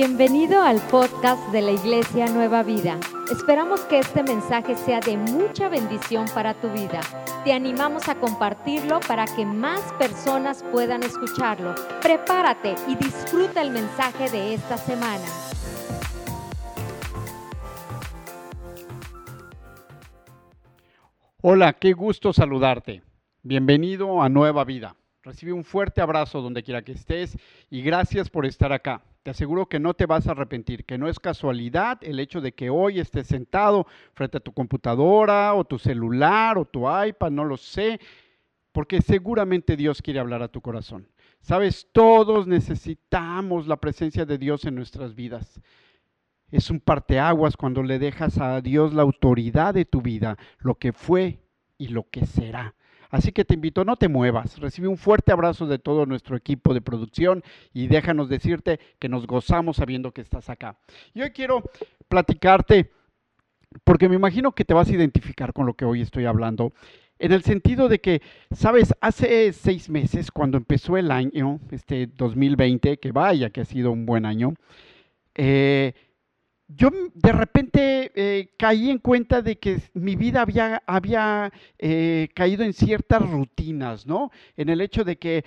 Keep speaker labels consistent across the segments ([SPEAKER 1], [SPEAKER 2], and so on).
[SPEAKER 1] Bienvenido al podcast de la Iglesia Nueva Vida. Esperamos que este mensaje sea de mucha bendición para tu vida. Te animamos a compartirlo para que más personas puedan escucharlo. Prepárate y disfruta el mensaje de esta semana.
[SPEAKER 2] Hola, qué gusto saludarte. Bienvenido a Nueva Vida. Recibe un fuerte abrazo donde quiera que estés y gracias por estar acá. Te aseguro que no te vas a arrepentir, que no es casualidad el hecho de que hoy estés sentado frente a tu computadora o tu celular o tu iPad, no lo sé, porque seguramente Dios quiere hablar a tu corazón. Sabes, todos necesitamos la presencia de Dios en nuestras vidas. Es un parteaguas cuando le dejas a Dios la autoridad de tu vida, lo que fue y lo que será. Así que te invito, no te muevas. Recibe un fuerte abrazo de todo nuestro equipo de producción y déjanos decirte que nos gozamos sabiendo que estás acá. Y hoy quiero platicarte, porque me imagino que te vas a identificar con lo que hoy estoy hablando. En el sentido de que, sabes, hace seis meses, cuando empezó el año, este 2020, que vaya que ha sido un buen año, eh, yo de repente eh, caí en cuenta de que mi vida había, había eh, caído en ciertas rutinas, ¿no? En el hecho de que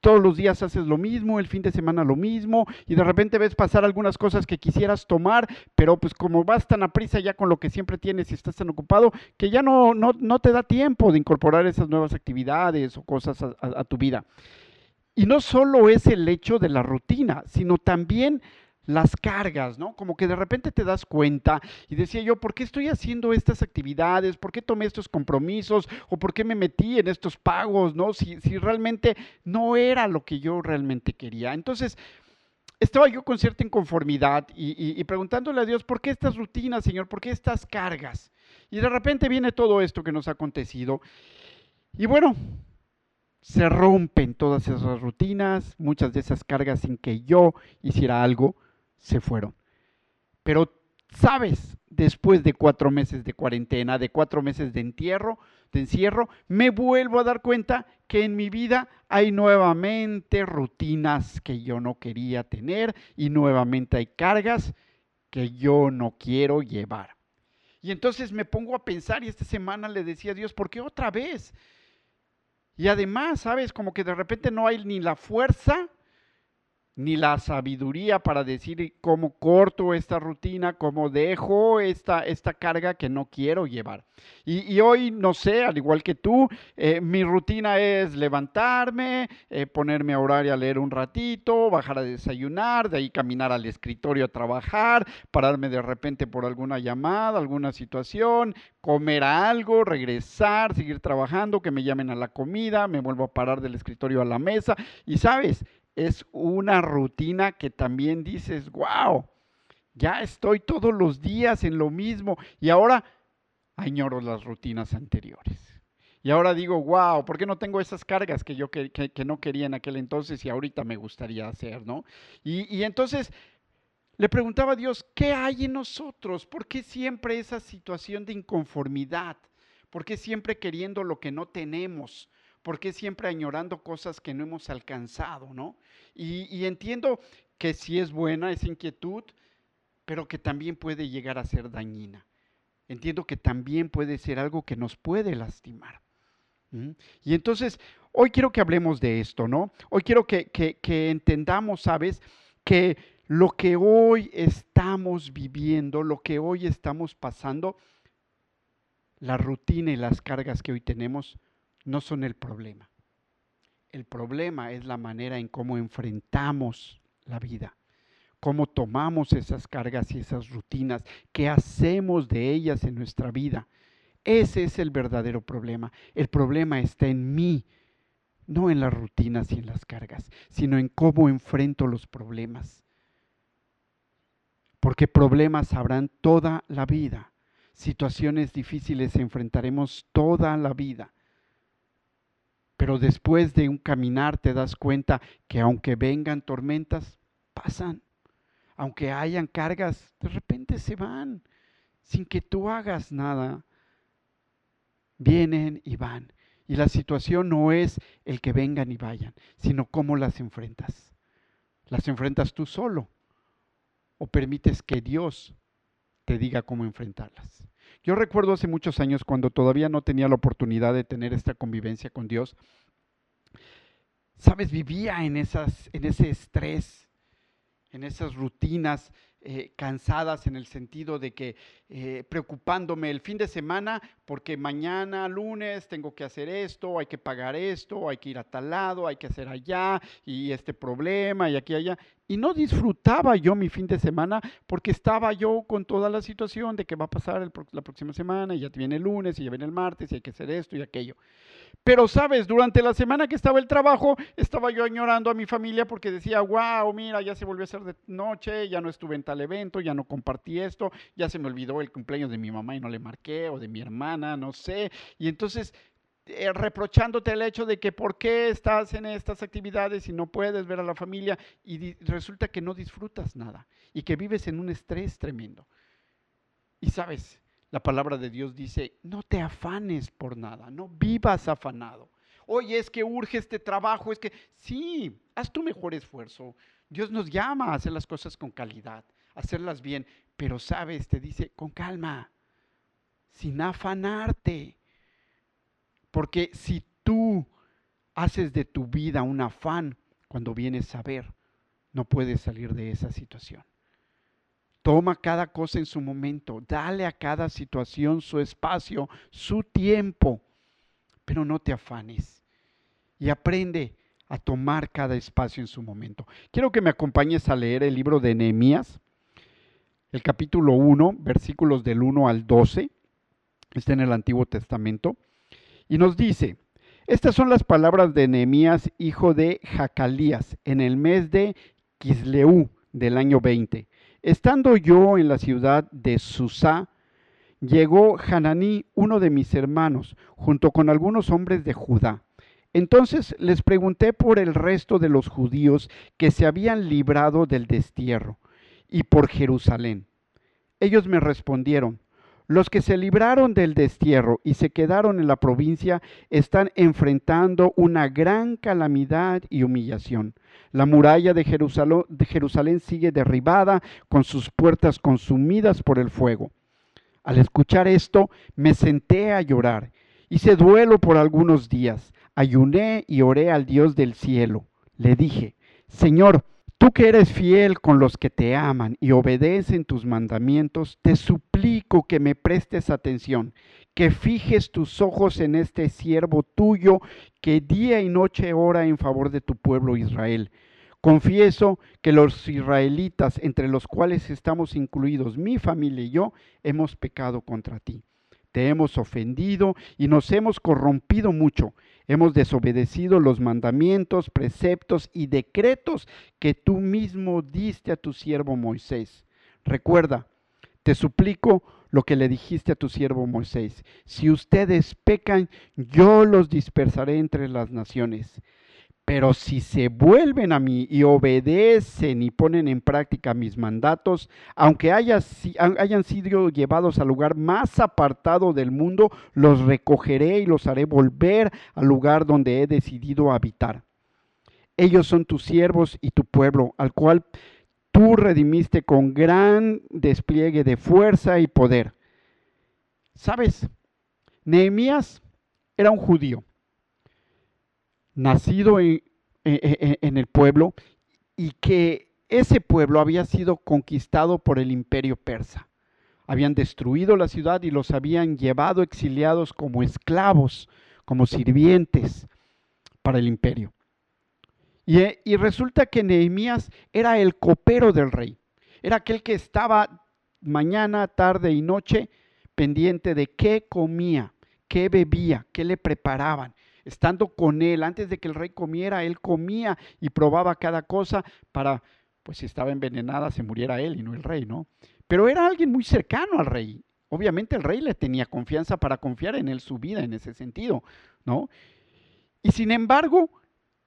[SPEAKER 2] todos los días haces lo mismo, el fin de semana lo mismo, y de repente ves pasar algunas cosas que quisieras tomar, pero pues como vas tan a prisa ya con lo que siempre tienes y estás tan ocupado, que ya no, no, te da tiempo de incorporar esas nuevas actividades o cosas a tu vida. Y no solo es el hecho de la rutina, sino también las cargas, ¿no? Como que de repente te das cuenta y decía yo, ¿por qué estoy haciendo estas actividades? ¿Por qué tomé estos compromisos? ¿O por qué me metí en estos pagos, ¿no? Si, si realmente no era lo que yo realmente quería. Entonces, estaba yo con cierta inconformidad y, y, preguntándole a Dios, ¿por qué estas rutinas, Señor? ¿Por qué estas cargas? Y de repente viene todo esto que nos ha acontecido. Y bueno, se rompen todas esas rutinas, muchas de esas cargas sin que yo hiciera algo se fueron. Pero, ¿sabes? Después de cuatro meses de cuarentena, de cuatro meses de entierro, de encierro, me vuelvo a dar cuenta que en mi vida hay nuevamente rutinas que yo no quería tener y nuevamente hay cargas que yo no quiero llevar. Y entonces me pongo a pensar y esta semana le decía a Dios, ¿por qué otra vez? Y además, ¿sabes? Como que de repente no hay ni la fuerza ni la sabiduría para decir cómo corto esta rutina, cómo dejo esta, esta carga que no quiero llevar. Y, hoy, no sé, al igual que tú, eh, mi rutina es levantarme, eh, ponerme a orar y a leer un ratito, bajar a desayunar, de ahí caminar al escritorio a trabajar, pararme de repente por alguna llamada, alguna situación, comer algo, regresar, seguir trabajando, que me llamen a la comida, me vuelvo a parar del escritorio a la mesa. Y sabes, es una rutina que también dices, wow, ya estoy todos los días en lo mismo y ahora añoro las rutinas anteriores. Y ahora digo, wow, ¿por qué no tengo esas cargas que yo que, no quería en aquel entonces y ahorita me gustaría hacer, ¿no? Y, y entonces le preguntaba a Dios, ¿qué hay en nosotros? ¿Por qué siempre esa situación de inconformidad? ¿Por qué siempre queriendo lo que no tenemos? ¿Por qué siempre añorando cosas que no hemos alcanzado, no? Y, entiendo que sí es buena esa inquietud, pero que también puede llegar a ser dañina. Entiendo que también puede ser algo que nos puede lastimar. Y entonces, hoy quiero que hablemos de esto, ¿no? Hoy quiero que, que entendamos, ¿sabes? Que lo que hoy estamos viviendo, lo que hoy estamos pasando, la rutina y las cargas que hoy tenemos, no son el problema. El problema es la manera en cómo enfrentamos la vida, cómo tomamos esas cargas y esas rutinas, qué hacemos de ellas en nuestra vida. Ese es el verdadero problema. El problema está en mí, no en las rutinas y en las cargas, sino en cómo enfrento los problemas. Porque problemas habrán toda la vida. Situaciones difíciles enfrentaremos toda la vida pero después de un caminar te das cuenta que aunque vengan tormentas, pasan. Aunque hayan cargas, de repente se van sin que tú hagas nada. Vienen y van. Y la situación no es el que vengan y vayan, sino cómo las enfrentas. ¿Las enfrentas tú solo o permites que Dios te diga cómo enfrentarlas. Yo recuerdo hace muchos años cuando todavía no tenía la oportunidad de tener esta convivencia con Dios, sabes, vivía en, esas, en ese estrés, en esas rutinas eh, cansadas en el sentido de que eh, preocupándome el fin de semana porque mañana lunes tengo que hacer esto, hay que pagar esto, hay que ir a tal lado, hay que hacer allá y este problema y aquí allá. Y no disfrutaba yo mi fin de semana porque estaba yo con toda la situación de que va a pasar la próxima semana y ya viene el lunes y ya viene el martes y hay que hacer esto y aquello. Pero sabes, durante la semana que estaba el trabajo, estaba yo añorando a mi familia porque decía, wow, mira, ya se volvió a ser de noche, ya no estuve en tal evento, ya no compartí esto, ya se me olvidó el cumpleaños de mi mamá y no le marqué, o de mi hermana, no sé. Y entonces eh, reprochándote el hecho de que por qué estás en estas actividades y no puedes ver a la familia y resulta que no disfrutas nada y que vives en un estrés tremendo. Y sabes, la palabra de Dios dice, no te afanes por nada, no vivas afanado. Oye, es que urge este trabajo, es que sí, haz tu mejor esfuerzo. Dios nos llama a hacer las cosas con calidad, hacerlas bien, pero sabes, te dice, con calma, sin afanarte. Porque si tú haces de tu vida un afán cuando vienes a ver, no puedes salir de esa situación. Toma cada cosa en su momento, dale a cada situación su espacio, su tiempo, pero no te afanes y aprende a tomar cada espacio en su momento. Quiero que me acompañes a leer el libro de Nehemías, el capítulo 1, versículos del 1 al 12, está en el Antiguo Testamento, y nos dice, estas son las palabras de Nehemías, hijo de Jacalías, en el mes de Kisleú del año 20 Estando yo en la ciudad de Susá, llegó Hananí, uno de mis hermanos, junto con algunos hombres de Judá. Entonces les pregunté por el resto de los judíos que se habían librado del destierro y por Jerusalén. Ellos me respondieron, los que se libraron del destierro y se quedaron en la provincia están enfrentando una gran calamidad y humillación. La muralla de Jerusalén, sigue derribada, con sus puertas consumidas por el fuego. Al escuchar esto, me senté a llorar. Hice duelo por algunos días. Ayuné y oré al Dios del cielo. Le dije, Señor, Tú que eres fiel con los que te aman y obedecen tus mandamientos, te suplico que me prestes atención, que fijes tus ojos en este siervo tuyo que día y noche ora en favor de tu pueblo Israel. Confieso que los israelitas, entre los cuales estamos incluidos mi familia y yo, hemos pecado contra ti. Te hemos ofendido y nos hemos corrompido mucho Hemos desobedecido los mandamientos, preceptos y decretos que tú mismo diste a tu siervo Moisés. Recuerda, te suplico lo que le dijiste a tu siervo Moisés. Si ustedes pecan, yo los dispersaré entre las naciones. Pero si se vuelven a mí y obedecen y ponen en práctica mis mandatos, aunque hayan sido llevados al lugar más apartado del mundo, los recogeré y los haré volver al lugar donde he decidido habitar. Ellos son tus siervos y tu pueblo, al cual tú redimiste con gran despliegue de fuerza y poder. ¿Sabes? Nehemías era un judío nacido en, el pueblo y que ese pueblo había sido conquistado por el imperio persa. Habían destruido la ciudad y los habían llevado exiliados como esclavos, como sirvientes para el imperio. Y, y, resulta que Nehemías era el copero del rey. Era aquel que estaba mañana, tarde y noche pendiente de qué comía, qué bebía, qué le preparaban estando con él, antes de que el rey comiera, él comía y probaba cada cosa para, pues si estaba envenenada, se muriera él y no el rey, ¿no? Pero era alguien muy cercano al rey. Obviamente el rey le tenía confianza para confiar en él su vida en ese sentido, ¿no? Y sin embargo,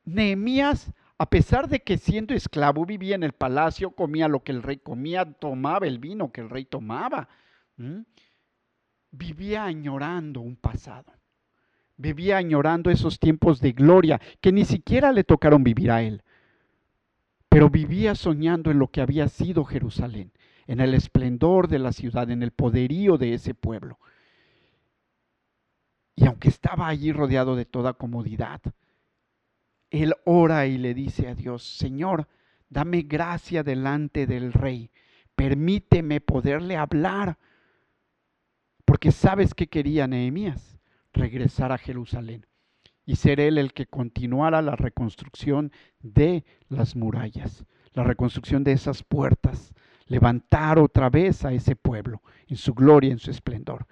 [SPEAKER 2] Nehemías, a pesar de que siendo esclavo vivía en el palacio, comía lo que el rey comía, tomaba el vino que el rey tomaba, vivía añorando un pasado. Vivía añorando esos tiempos de gloria que ni siquiera le tocaron vivir a él. pero vivía soñando en lo que había sido Jerusalén, en el esplendor de la ciudad, en el poderío de ese pueblo. Y aunque estaba allí rodeado de toda comodidad, él ora y le dice a Dios, Señor, dame gracia delante del rey, permíteme poderle hablar, porque sabes que quería Nehemías, regresar a Jerusalén y ser él el que continuara la reconstrucción de las murallas, la reconstrucción de esas puertas, levantar otra vez a ese pueblo en su gloria, en su esplendor.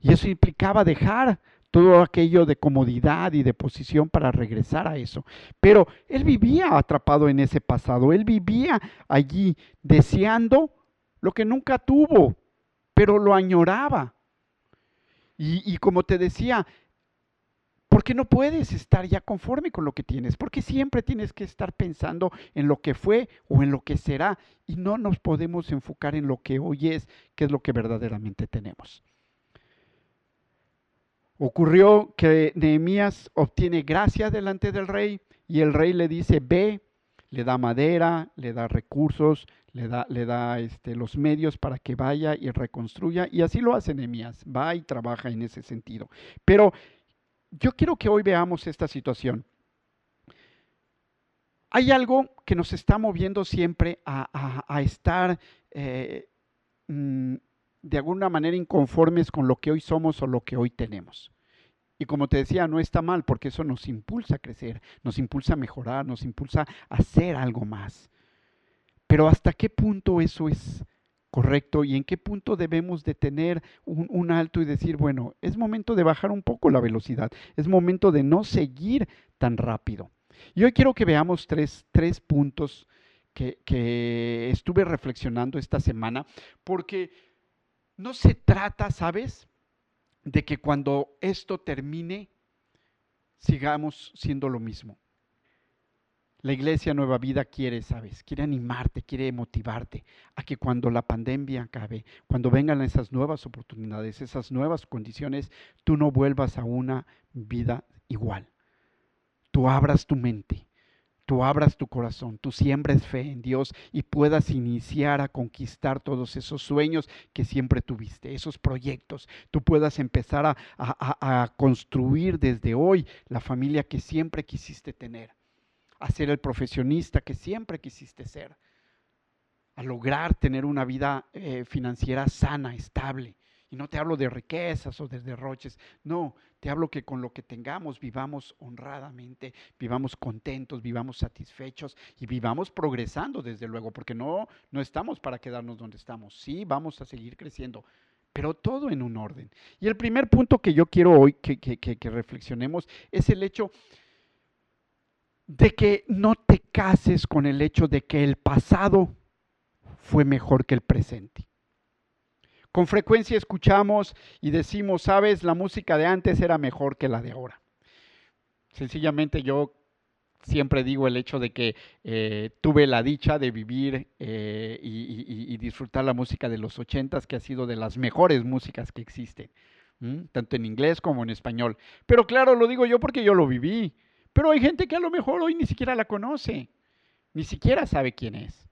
[SPEAKER 2] Y eso implicaba dejar todo aquello de comodidad y de posición para regresar a eso. Pero él vivía atrapado en ese pasado, él vivía allí deseando lo que nunca tuvo, pero lo añoraba. Y, como te decía, ¿Por qué no puedes estar ya conforme con lo que tienes? Porque siempre tienes que estar pensando en lo que fue o en lo que será y no nos podemos enfocar en lo que hoy es, que es lo que verdaderamente tenemos. Ocurrió que Nehemías obtiene gracia delante del rey y el rey le dice, ve, le da madera, le da recursos, le da, le da este, los medios para que vaya y reconstruya. Y así lo hace Nehemías, va y trabaja en ese sentido. Pero yo quiero que hoy veamos esta situación. Hay algo que nos está moviendo siempre a, estar eh, mm, de alguna manera inconformes con lo que hoy somos o lo que hoy tenemos. Y como te decía, no está mal porque eso nos impulsa a crecer, nos impulsa a mejorar, nos impulsa a hacer algo más. Pero ¿hasta qué punto eso es correcto y en qué punto debemos de tener un, alto y decir, bueno, es momento de bajar un poco la velocidad, es momento de no seguir tan rápido. Y hoy quiero que veamos tres, tres puntos que, que estuve reflexionando esta semana, porque no se trata, ¿sabes?, de que cuando esto termine, sigamos siendo lo mismo. La iglesia Nueva Vida quiere, sabes, quiere animarte, quiere motivarte a que cuando la pandemia acabe, cuando vengan esas nuevas oportunidades, esas nuevas condiciones, tú no vuelvas a una vida igual. Tú abras tu mente, tú abras tu corazón, tú siembres fe en Dios y puedas iniciar a conquistar todos esos sueños que siempre tuviste, esos proyectos. Tú puedas empezar a, a construir desde hoy la familia que siempre quisiste tener a ser el profesionista que siempre quisiste ser, a lograr tener una vida eh, financiera sana, estable. Y no te hablo de riquezas o de derroches, no, te hablo que con lo que tengamos vivamos honradamente, vivamos contentos, vivamos satisfechos y vivamos progresando desde luego, porque no, no estamos para quedarnos donde estamos, sí, vamos a seguir creciendo, pero todo en un orden. Y el primer punto que yo quiero hoy que, que reflexionemos es el hecho de que no te cases con el hecho de que el pasado fue mejor que el presente. Con frecuencia escuchamos y decimos, sabes, la música de antes era mejor que la de ahora. Sencillamente yo siempre digo el hecho de que eh, tuve la dicha de vivir eh, y, disfrutar la música de los ochentas, que ha sido de las mejores músicas que existen, tanto en inglés como en español. Pero claro, lo digo yo porque yo lo viví. Pero hay gente que a lo mejor hoy ni siquiera la conoce, ni siquiera sabe quién es.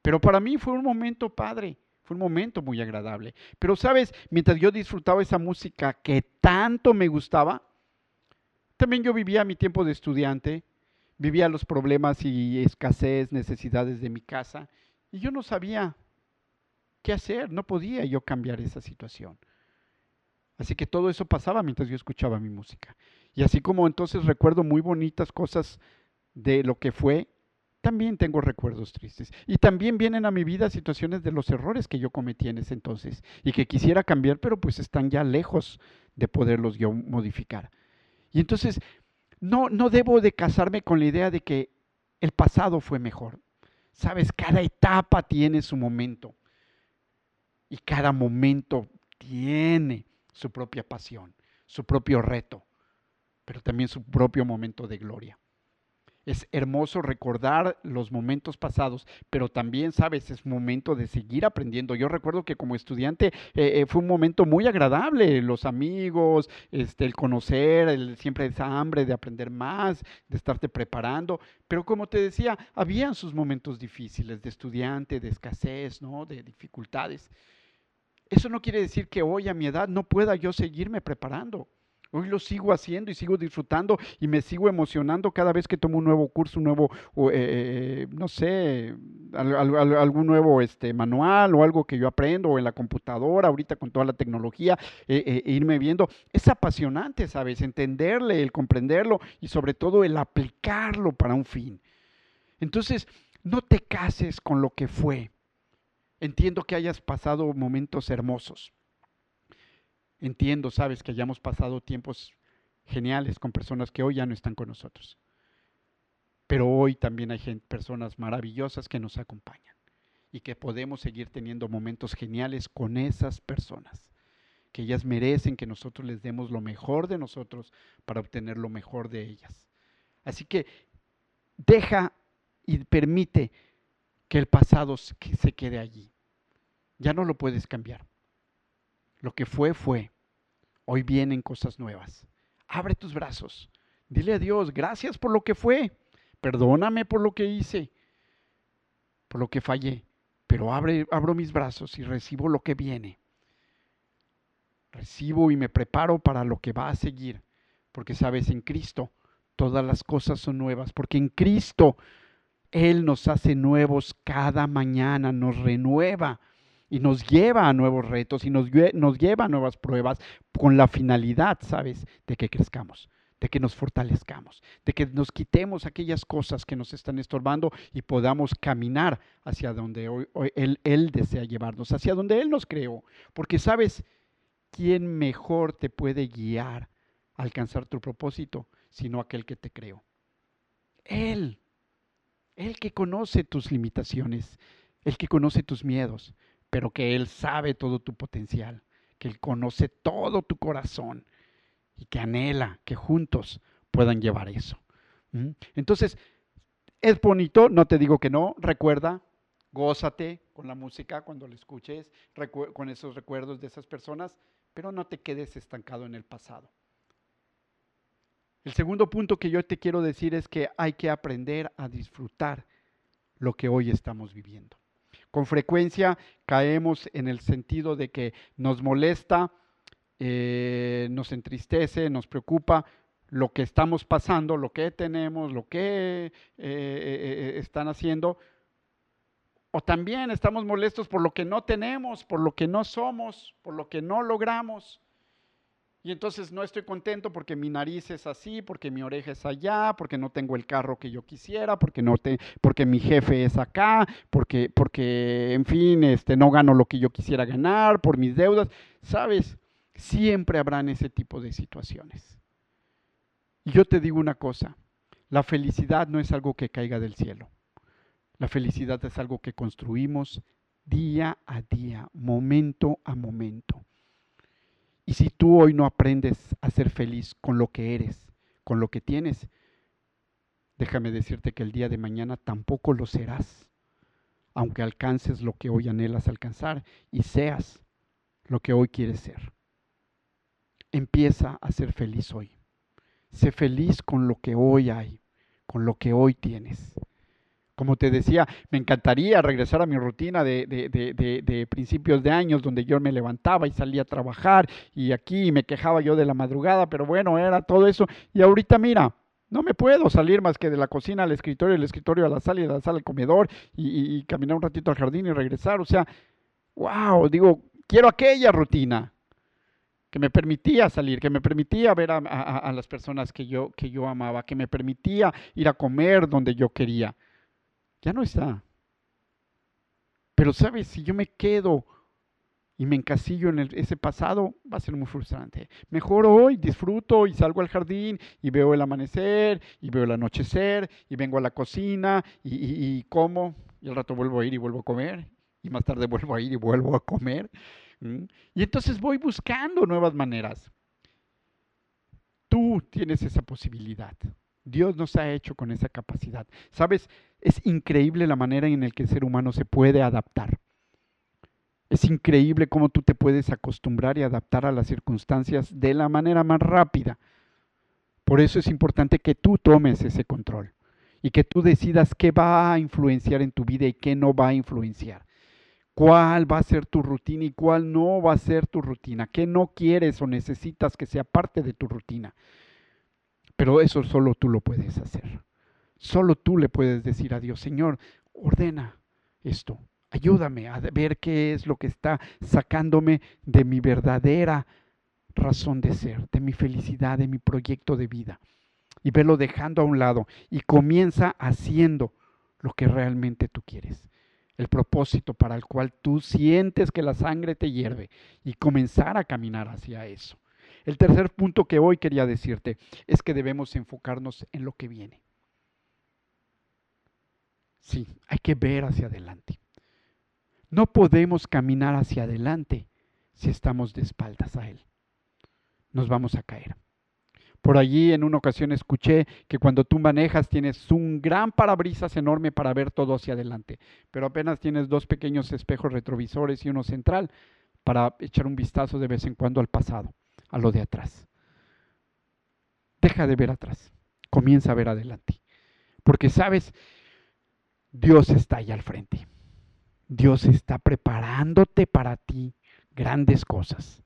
[SPEAKER 2] Pero para mí fue un momento padre, fue un momento muy agradable. Pero sabes, mientras yo disfrutaba esa música que tanto me gustaba, también yo vivía mi tiempo de estudiante, vivía los problemas y escasez, necesidades de mi casa, y yo no sabía qué hacer, no podía yo cambiar esa situación. Así que todo eso pasaba mientras yo escuchaba mi música. Y así como entonces recuerdo muy bonitas cosas de lo que fue, también tengo recuerdos tristes. Y también vienen a mi vida situaciones de los errores que yo cometí en ese entonces y que quisiera cambiar, pero pues están ya lejos de poderlos yo modificar. Y entonces no, no debo de casarme con la idea de que el pasado fue mejor. Sabes, cada etapa tiene su momento y cada momento tiene su propia pasión, su propio reto pero también su propio momento de gloria. Es hermoso recordar los momentos pasados, pero también, sabes, es momento de seguir aprendiendo. Yo recuerdo que como estudiante eh, eh, fue un momento muy agradable, los amigos, este, el conocer, el, siempre esa hambre de aprender más, de estarte preparando. Pero como te decía, habían sus momentos difíciles de estudiante, de escasez, ¿no? De dificultades. Eso no quiere decir que hoy a mi edad no pueda yo seguirme preparando. Hoy lo sigo haciendo y sigo disfrutando y me sigo emocionando cada vez que tomo un nuevo curso, un nuevo, eh, eh, no sé, algún nuevo este, manual o algo que yo aprendo o en la computadora, ahorita con toda la tecnología, eh, irme viendo. Es apasionante, ¿sabes? Entenderle, el comprenderlo y sobre todo el aplicarlo para un fin. Entonces, no te cases con lo que fue. Entiendo que hayas pasado momentos hermosos Entiendo, sabes, que hayamos pasado tiempos geniales con personas que hoy ya no están con nosotros. Pero hoy también hay personas maravillosas que nos acompañan y que podemos seguir teniendo momentos geniales con esas personas, que ellas merecen que nosotros les demos lo mejor de nosotros para obtener lo mejor de ellas. Así que deja y permite que el pasado se quede allí. Ya no lo puedes cambiar. Lo que fue, fue. Hoy vienen cosas nuevas. Abre tus brazos. Dile a Dios, gracias por lo que fue. Perdóname por lo que hice, por lo que fallé. Pero abre, abro mis brazos y recibo lo que viene. Recibo y me preparo para lo que va a seguir. Porque sabes, en Cristo todas las cosas son nuevas. Porque en Cristo Él nos hace nuevos cada mañana, nos renueva y nos lleva a nuevos retos y nos, nos lleva a nuevas pruebas con la finalidad, ¿sabes?, de que crezcamos de que nos fortalezcamos, de que nos quitemos aquellas cosas que nos están estorbando y podamos caminar hacia donde hoy, él, él, desea llevarnos, hacia donde Él nos creó. Porque sabes, ¿quién mejor te puede guiar a alcanzar tu propósito sino aquel que te creó? Él, Él que conoce tus limitaciones, el que conoce tus miedos, pero que Él sabe todo tu potencial, que Él conoce todo tu corazón y que anhela que juntos puedan llevar eso. Entonces, es bonito, no te digo que no, recuerda, gózate con la música cuando la escuches, con esos recuerdos de esas personas, pero no te quedes estancado en el pasado. El segundo punto que yo te quiero decir es que hay que aprender a disfrutar lo que hoy estamos viviendo. Con frecuencia caemos en el sentido de que nos molesta, eh, nos entristece, nos preocupa lo que estamos pasando, lo que tenemos, lo que eh, eh, están haciendo. O también estamos molestos por lo que no tenemos, por lo que no somos, por lo que no logramos. Y entonces no estoy contento porque mi nariz es así, porque mi oreja es allá, porque no tengo el carro que yo quisiera, porque no te, porque mi jefe es acá, porque, porque, en fin, este, no gano lo que yo quisiera ganar, por mis deudas. Sabes, siempre habrán ese tipo de situaciones. Y yo te digo una cosa, la felicidad no es algo que caiga del cielo. La felicidad es algo que construimos día a día, momento a momento. Y si tú hoy no aprendes a ser feliz con lo que eres, con lo que tienes, déjame decirte que el día de mañana tampoco lo serás, aunque alcances lo que hoy anhelas alcanzar y seas lo que hoy quieres ser. Empieza a ser feliz hoy. Sé feliz con lo que hoy hay, con lo que hoy tienes. Como te decía, me encantaría regresar a mi rutina de, principios de años, donde yo me levantaba y salía a trabajar y aquí me quejaba yo de la madrugada, pero bueno, era todo eso. Y ahorita mira, no me puedo salir más que de la cocina al escritorio, del escritorio a la sala y de la sala al comedor y, y caminar un ratito al jardín y regresar. O sea, wow, digo, quiero aquella rutina que me permitía salir, que me permitía ver a, a, las personas que yo, que yo amaba, que me permitía ir a comer donde yo quería ya no está. Pero sabes, si yo me quedo y me encasillo en ese pasado, va a ser muy frustrante. Mejor hoy disfruto y salgo al jardín y veo el amanecer y veo el anochecer y vengo a la cocina y, como y al rato vuelvo a ir y vuelvo a comer y más tarde vuelvo a ir y vuelvo a comer. Y entonces voy buscando nuevas maneras. Tú tienes esa posibilidad Dios nos ha hecho con esa capacidad. ¿Sabes? Es increíble la manera en la que el ser humano se puede adaptar. Es increíble cómo tú te puedes acostumbrar y adaptar a las circunstancias de la manera más rápida. Por eso es importante que tú tomes ese control y que tú decidas qué va a influenciar en tu vida y qué no va a influenciar. Cuál va a ser tu rutina y cuál no va a ser tu rutina. ¿Qué no quieres o necesitas que sea parte de tu rutina? Pero eso solo tú lo puedes hacer. Solo tú le puedes decir a Dios, Señor, ordena esto. Ayúdame a ver qué es lo que está sacándome de mi verdadera razón de ser, de mi felicidad, de mi proyecto de vida. Y verlo dejando a un lado y comienza haciendo lo que realmente tú quieres. El propósito para el cual tú sientes que la sangre te hierve y comenzar a caminar hacia eso. El tercer punto que hoy quería decirte es que debemos enfocarnos en lo que viene. Sí, hay que ver hacia adelante. No podemos caminar hacia adelante si estamos de espaldas a Él. Nos vamos a caer. Por allí en una ocasión escuché que cuando tú manejas tienes un gran parabrisas enorme para ver todo hacia adelante, pero apenas tienes dos pequeños espejos retrovisores y uno central para echar un vistazo de vez en cuando al pasado, a lo de atrás. Deja de ver atrás, comienza a ver adelante, porque sabes, Dios está ahí al frente. Dios está preparándote para ti grandes cosas,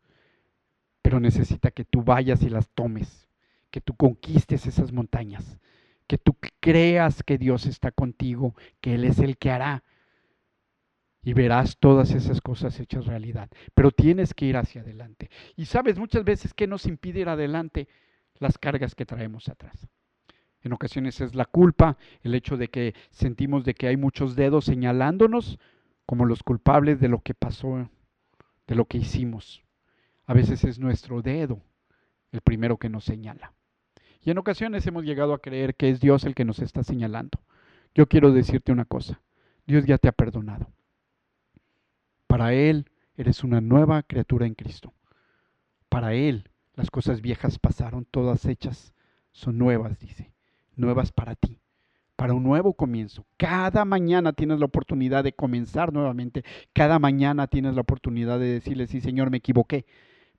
[SPEAKER 2] pero necesita que tú vayas y las tomes, que tú conquistes esas montañas, que tú creas que Dios está contigo, que Él es el que hará. Y verás todas esas cosas hechas realidad. Pero tienes que ir hacia adelante. Y sabes muchas veces que nos impide ir adelante las cargas que traemos atrás. En ocasiones es la culpa, el hecho de que sentimos de que hay muchos dedos señalándonos como los culpables de lo que pasó, de lo que hicimos. A veces es nuestro dedo el primero que nos señala. Y en ocasiones hemos llegado a creer que es Dios el que nos está señalando. Yo quiero decirte una cosa, Dios ya te ha perdonado. Para Él eres una nueva criatura en Cristo. Para Él las cosas viejas pasaron, todas hechas son nuevas, dice, nuevas para ti para un nuevo comienzo. Cada mañana tienes la oportunidad de comenzar nuevamente. Cada mañana tienes la oportunidad de decirle, sí, Señor, me equivoqué.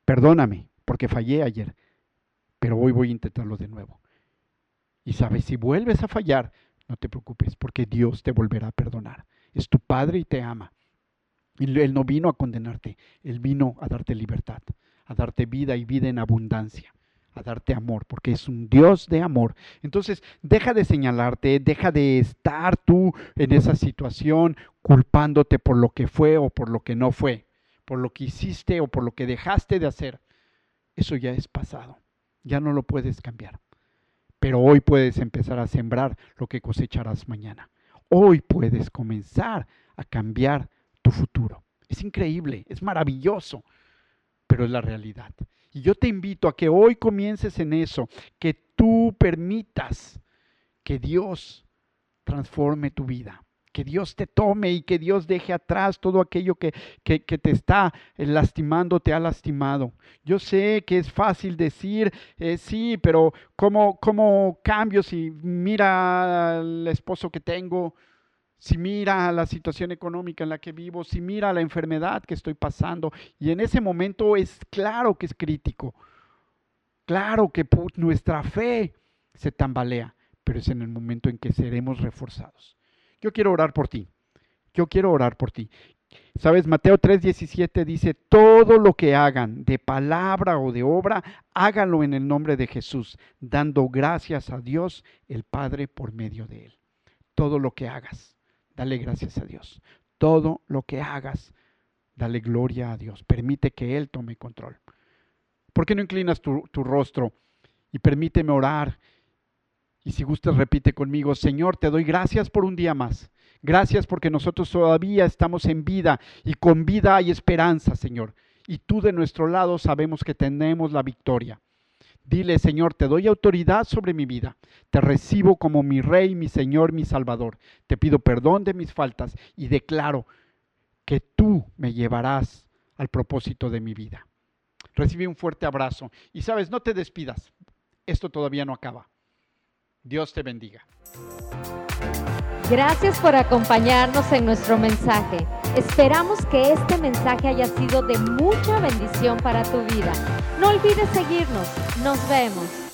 [SPEAKER 2] Perdóname porque fallé ayer, pero hoy voy a intentarlo de nuevo. Y sabes, si vuelves a fallar, no te preocupes porque Dios te volverá a perdonar. Es tu Padre y te ama. Él no vino a condenarte, Él vino a darte libertad, a darte vida y vida en abundancia a darte amor, porque es un Dios de amor. Entonces, deja de señalarte, deja de estar tú en esa situación culpándote por lo que fue o por lo que no fue, por lo que hiciste o por lo que dejaste de hacer. Eso ya es pasado, ya no lo puedes cambiar. Pero hoy puedes empezar a sembrar lo que cosecharás mañana. Hoy puedes comenzar a cambiar tu futuro. Es increíble, es maravilloso, pero es la realidad. Y yo te invito a que hoy comiences en eso, que tú permitas que Dios transforme tu vida, que Dios te tome y que Dios deje atrás todo aquello que, que, te está lastimando, te ha lastimado. Yo sé que es fácil decir, eh, sí, pero ¿cómo, ¿cómo cambio si mira al esposo que tengo? Si mira la situación económica en la que vivo, si mira la enfermedad que estoy pasando. Y en ese momento es claro que es crítico. Claro que nuestra fe se tambalea, pero es en el momento en que seremos reforzados. Yo quiero orar por ti. Yo quiero orar por ti. Sabes, Mateo 3:17 dice, todo lo que hagan de palabra o de obra, háganlo en el nombre de Jesús, dando gracias a Dios el Padre por medio de él. Todo lo que hagas dale gracias a Dios. Todo lo que hagas, dale gloria a Dios. Permite que Él tome control. ¿Por qué no inclinas tu, rostro y permíteme orar? Y si gustas, repite conmigo, Señor, te doy gracias por un día más. Gracias porque nosotros todavía estamos en vida y con vida hay esperanza, Señor. Y tú de nuestro lado sabemos que tenemos la victoria. Dile, Señor, te doy autoridad sobre mi vida. Te recibo como mi Rey, mi Señor, mi Salvador. Te pido perdón de mis faltas y declaro que tú me llevarás al propósito de mi vida. Recibe un fuerte abrazo. Y sabes, no te despidas. Esto todavía no acaba. Dios te bendiga.
[SPEAKER 1] Gracias por acompañarnos en nuestro mensaje. Esperamos que este mensaje haya sido de mucha bendición para tu vida. No olvides seguirnos. Nos vemos.